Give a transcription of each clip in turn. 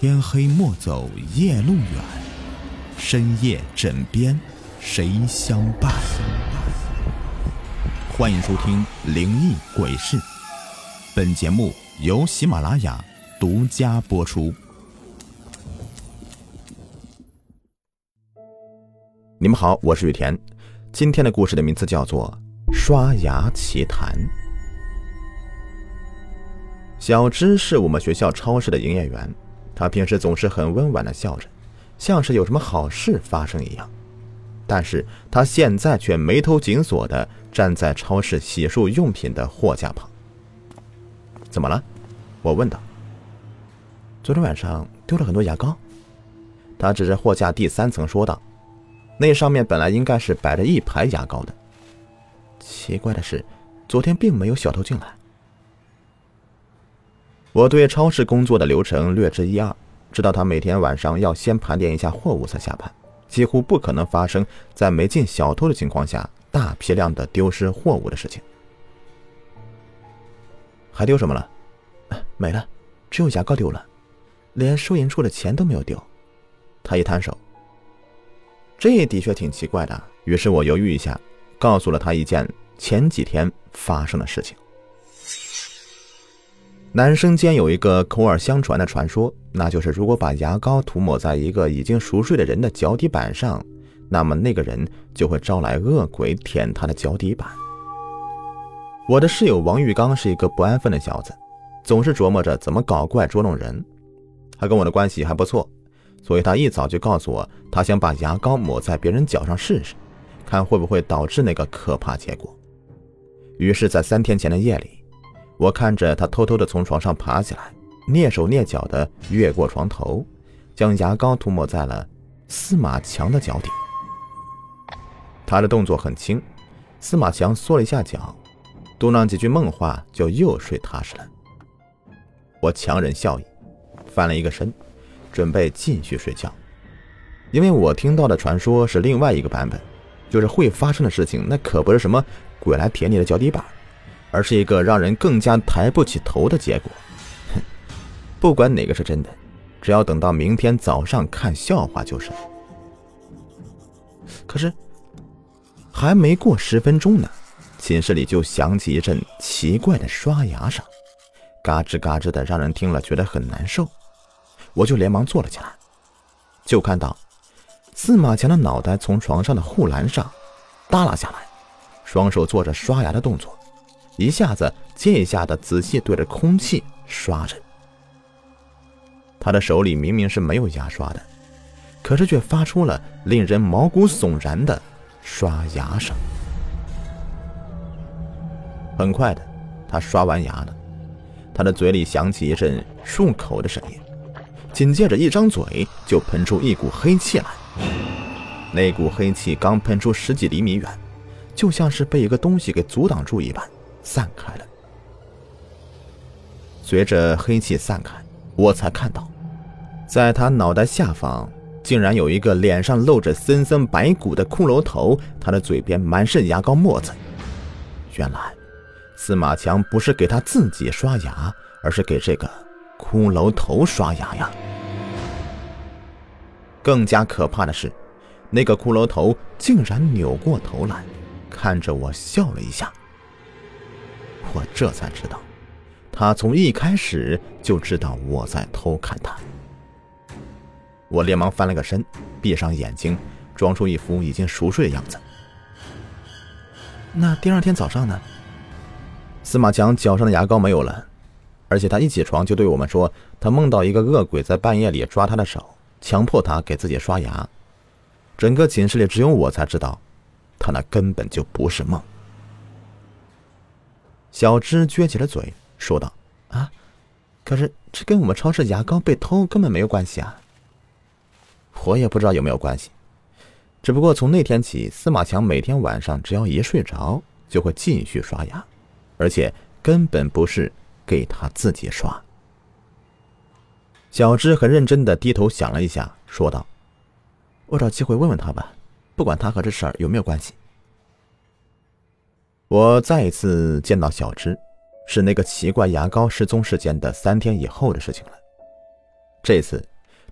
天黑莫走夜路远，深夜枕边谁相伴？欢迎收听《灵异鬼事》，本节目由喜马拉雅独家播出。你们好，我是雨田，今天的故事的名字叫做《刷牙奇谈》。小芝是我们学校超市的营业员，他平时总是很温婉的笑着，像是有什么好事发生一样。但是他现在却眉头紧锁的站在超市洗漱用品的货架旁。怎么了？我问道。昨天晚上丢了很多牙膏。他指着货架第三层说道：“那上面本来应该是摆着一排牙膏的。奇怪的是，昨天并没有小偷进来。”我对超市工作的流程略知一二，知道他每天晚上要先盘点一下货物才下班，几乎不可能发生在没进小偷的情况下大批量的丢失货物的事情。还丢什么了？没了，只有牙膏丢了，连收银处的钱都没有丢。他一摊手，这的确挺奇怪的。于是我犹豫一下，告诉了他一件前几天发生的事情。男生间有一个口耳相传的传说，那就是如果把牙膏涂抹在一个已经熟睡的人的脚底板上，那么那个人就会招来恶鬼舔他的脚底板。我的室友王玉刚是一个不安分的小子，总是琢磨着怎么搞怪捉弄人。他跟我的关系还不错，所以他一早就告诉我，他想把牙膏抹在别人脚上试试，看会不会导致那个可怕结果。于是，在三天前的夜里。我看着他偷偷的从床上爬起来，蹑手蹑脚的越过床头，将牙膏涂抹在了司马强的脚底。他的动作很轻，司马强缩了一下脚，嘟囔几句梦话，就又睡踏实了。我强忍笑意，翻了一个身，准备继续睡觉，因为我听到的传说是另外一个版本，就是会发生的事情，那可不是什么鬼来舔你的脚底板。而是一个让人更加抬不起头的结果。哼，不管哪个是真的，只要等到明天早上看笑话就是。可是，还没过十分钟呢，寝室里就响起一阵奇怪的刷牙声，嘎吱嘎吱的，让人听了觉得很难受。我就连忙坐了起来，就看到司马强的脑袋从床上的护栏上耷拉下来，双手做着刷牙的动作。一下子接一下的仔细对着空气刷着，他的手里明明是没有牙刷的，可是却发出了令人毛骨悚然的刷牙声。很快的，他刷完牙了，他的嘴里响起一阵漱口的声音，紧接着一张嘴就喷出一股黑气来。那股黑气刚喷出十几厘米远，就像是被一个东西给阻挡住一般。散开了。随着黑气散开，我才看到，在他脑袋下方竟然有一个脸上露着森森白骨的骷髅头，他的嘴边满是牙膏沫子。原来，司马强不是给他自己刷牙，而是给这个骷髅头刷牙呀。更加可怕的是，那个骷髅头竟然扭过头来，看着我笑了一下。我这才知道，他从一开始就知道我在偷看他。我连忙翻了个身，闭上眼睛，装出一副已经熟睡的样子。那第二天早上呢？司马强脚上的牙膏没有了，而且他一起床就对我们说，他梦到一个恶鬼在半夜里抓他的手，强迫他给自己刷牙。整个寝室里只有我才知道，他那根本就不是梦。小芝撅起了嘴，说道：“啊，可是这跟我们超市牙膏被偷根本没有关系啊！我也不知道有没有关系，只不过从那天起，司马强每天晚上只要一睡着，就会继续刷牙，而且根本不是给他自己刷。”小芝很认真的低头想了一下，说道：“我找机会问问他吧，不管他和这事儿有没有关系。”我再一次见到小芝，是那个奇怪牙膏失踪事件的三天以后的事情了。这次，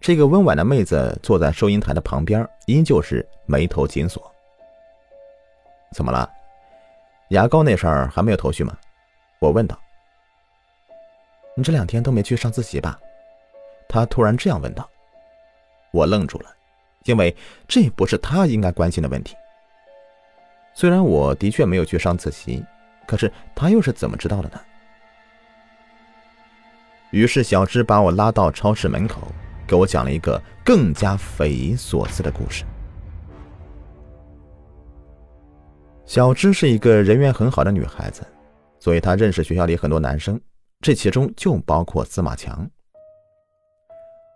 这个温婉的妹子坐在收银台的旁边，依旧是眉头紧锁。怎么了？牙膏那事儿还没有头绪吗？我问道。你这两天都没去上自习吧？他突然这样问道。我愣住了，因为这不是他应该关心的问题。虽然我的确没有去上自习，可是他又是怎么知道的呢？于是小芝把我拉到超市门口，给我讲了一个更加匪夷所思的故事。小芝是一个人缘很好的女孩子，所以她认识学校里很多男生，这其中就包括司马强。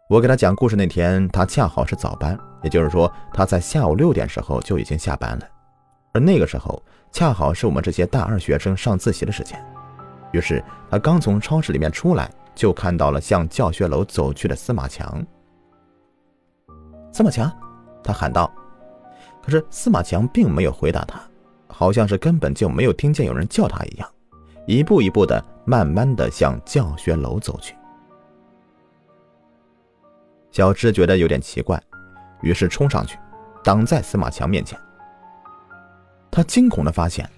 我给她讲故事那天，她恰好是早班，也就是说她在下午六点时候就已经下班了，而那个时候恰好是我们这些大二学生上自习的时间。于是他刚从超市里面出来。就看到了向教学楼走去的司马强。司马强，他喊道。可是司马强并没有回答他，好像是根本就没有听见有人叫他一样，一步一步的慢慢的向教学楼走去。小芝觉得有点奇怪，于是冲上去，挡在司马强面前。他惊恐的发现，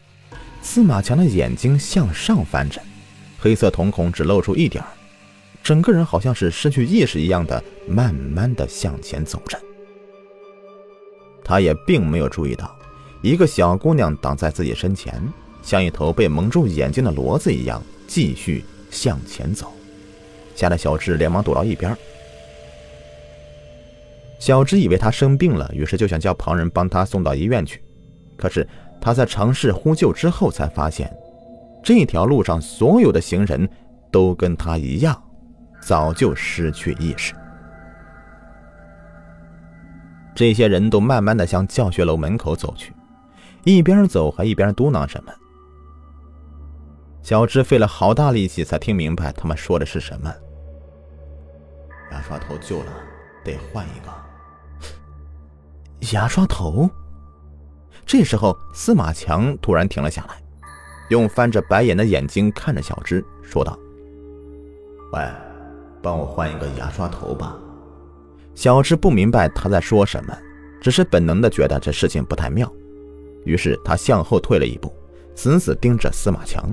司马强的眼睛向上翻着，黑色瞳孔只露出一点儿。整个人好像是失去意识一样的，慢慢的向前走着。他也并没有注意到，一个小姑娘挡在自己身前，像一头被蒙住眼睛的骡子一样，继续向前走，吓得小智连忙躲到一边。小智以为他生病了，于是就想叫旁人帮他送到医院去。可是他在尝试呼救之后，才发现，这条路上所有的行人都跟他一样。早就失去意识。这些人都慢慢的向教学楼门口走去，一边走还一边嘟囔什么。小芝费了好大力气才听明白他们说的是什么。牙刷头旧了，得换一个。牙刷头。这时候，司马强突然停了下来，用翻着白眼的眼睛看着小芝，说道：“喂。”帮我换一个牙刷头吧。小芝不明白他在说什么，只是本能的觉得这事情不太妙，于是他向后退了一步，死死盯着司马强。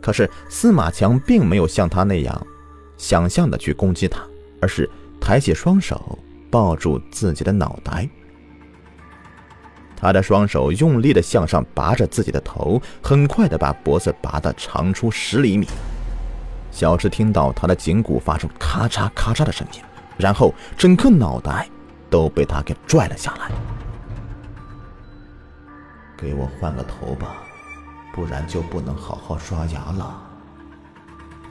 可是司马强并没有像他那样想象的去攻击他，而是抬起双手抱住自己的脑袋。他的双手用力的向上拔着自己的头，很快的把脖子拔得长出十厘米。小智听到他的颈骨发出咔嚓咔嚓的声音，然后整个脑袋都被他给拽了下来。给我换个头吧，不然就不能好好刷牙了。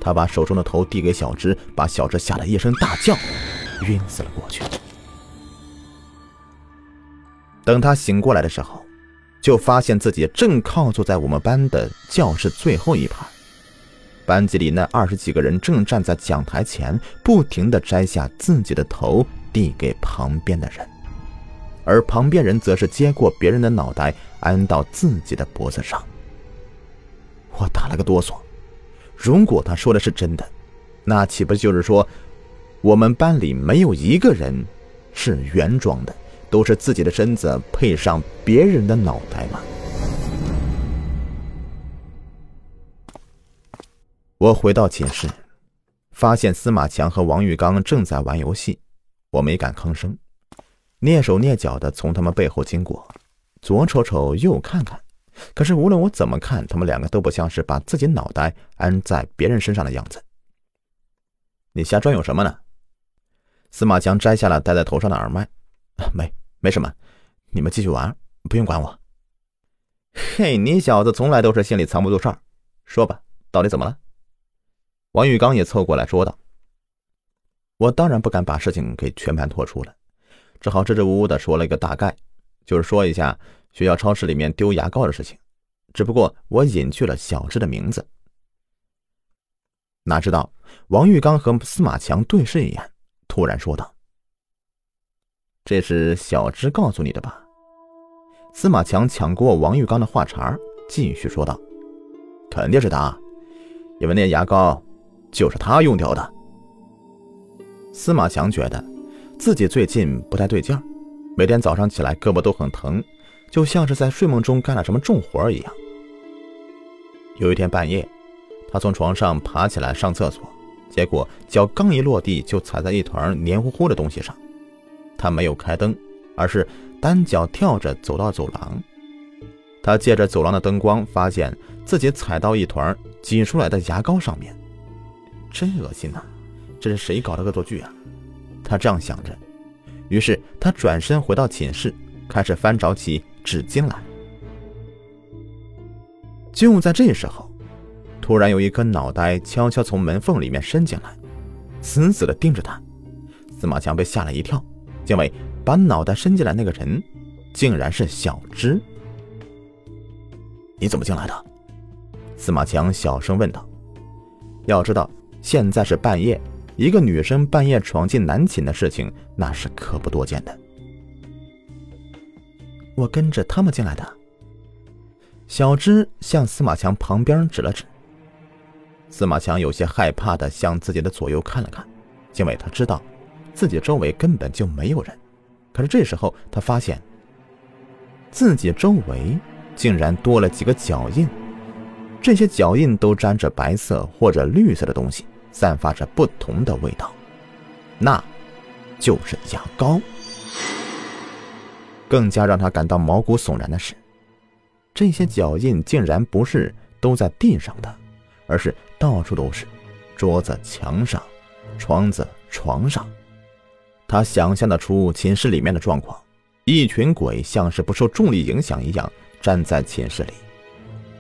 他把手中的头递给小智，把小智吓得一声大叫，晕死了过去。等他醒过来的时候，就发现自己正靠坐在我们班的教室最后一排。班级里那二十几个人正站在讲台前，不停地摘下自己的头递给旁边的人，而旁边人则是接过别人的脑袋安到自己的脖子上。我打了个哆嗦，如果他说的是真的，那岂不就是说，我们班里没有一个人是原装的，都是自己的身子配上别人的脑袋吗？我回到寝室，发现司马强和王玉刚正在玩游戏，我没敢吭声，蹑手蹑脚的从他们背后经过，左瞅瞅右看看，可是无论我怎么看，他们两个都不像是把自己脑袋安在别人身上的样子。你瞎转悠什么呢？司马强摘下了戴在头上的耳麦，没，没什么，你们继续玩，不用管我。嘿，你小子从来都是心里藏不住事儿，说吧，到底怎么了？王玉刚也凑过来说道：“我当然不敢把事情给全盘托出了，只好支支吾吾的说了一个大概，就是说一下学校超市里面丢牙膏的事情。只不过我隐去了小智的名字。哪知道王玉刚和司马强对视一眼，突然说道：‘这是小芝告诉你的吧？’司马强抢过王玉刚的话茬，继续说道：‘肯定是他，因为那牙膏。’”就是他用掉的。司马强觉得自己最近不太对劲儿，每天早上起来胳膊都很疼，就像是在睡梦中干了什么重活一样。有一天半夜，他从床上爬起来上厕所，结果脚刚一落地就踩在一团黏糊糊的东西上。他没有开灯，而是单脚跳着走到走廊。他借着走廊的灯光，发现自己踩到一团挤出来的牙膏上面，真恶心呐！这是谁搞的恶作剧啊？他这样想着，于是他转身回到寝室，开始翻找起纸巾来。就在这时候，突然有一颗脑袋悄悄从门缝里面伸进来，死死的盯着他。司马强被吓了一跳，因为把脑袋伸进来那个人，竟然是小芝。你怎么进来的？司马强小声问道。要知道，现在是半夜，一个女生半夜闯进男寝的事情，那是可不多见的。我跟着他们进来的。小芝向司马强旁边指了指。司马强有些害怕的向自己的左右看了看，因为他知道自己周围根本就没有人。可是这时候，他发现自己周围。竟然多了几个脚印，这些脚印都沾着白色或者绿色的东西，散发着不同的味道，那，就是牙膏。更加让他感到毛骨悚然的是，这些脚印竟然不是都在地上的，而是到处都是，桌子、墙上、窗子、床上。他想象得出寝室里面的状况，一群鬼像是不受重力影响一样。站在寝室里，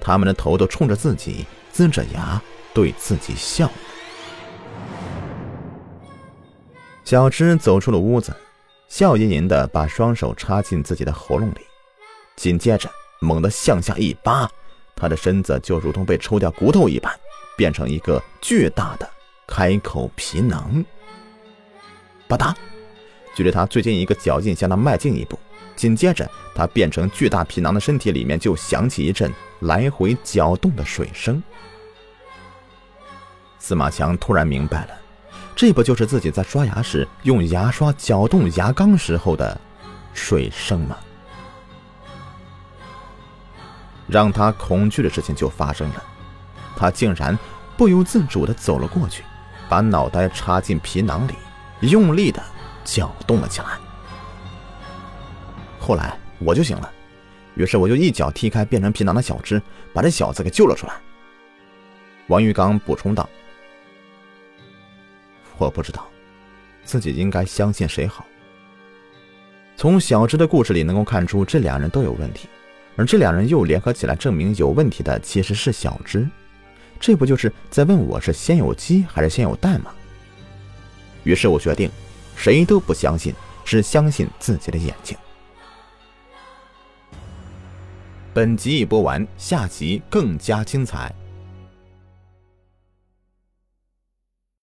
他们的头都冲着自己，呲着牙对自己笑。小芝走出了屋子，笑吟吟的把双手插进自己的喉咙里，紧接着猛地向下一扒，他的身子就如同被抽掉骨头一般，变成一个巨大的开口皮囊。吧嗒，距离他最近一个脚印向他迈进一步。紧接着，他变成巨大皮囊的身体里面就响起一阵来回搅动的水声。司马强突然明白了，这不就是自己在刷牙时用牙刷搅动牙缸时候的水声吗？让他恐惧的事情就发生了，他竟然不由自主的走了过去，把脑袋插进皮囊里，用力的搅动了起来。后来我就醒了，于是我就一脚踢开变成皮囊的小芝，把这小子给救了出来。王玉刚补充道：“我不知道自己应该相信谁好。”从小芝的故事里能够看出，这两人都有问题，而这两人又联合起来证明有问题的其实是小芝，这不就是在问我是先有鸡还是先有蛋吗？于是我决定，谁都不相信，只相信自己的眼睛。本集已播完，下集更加精彩。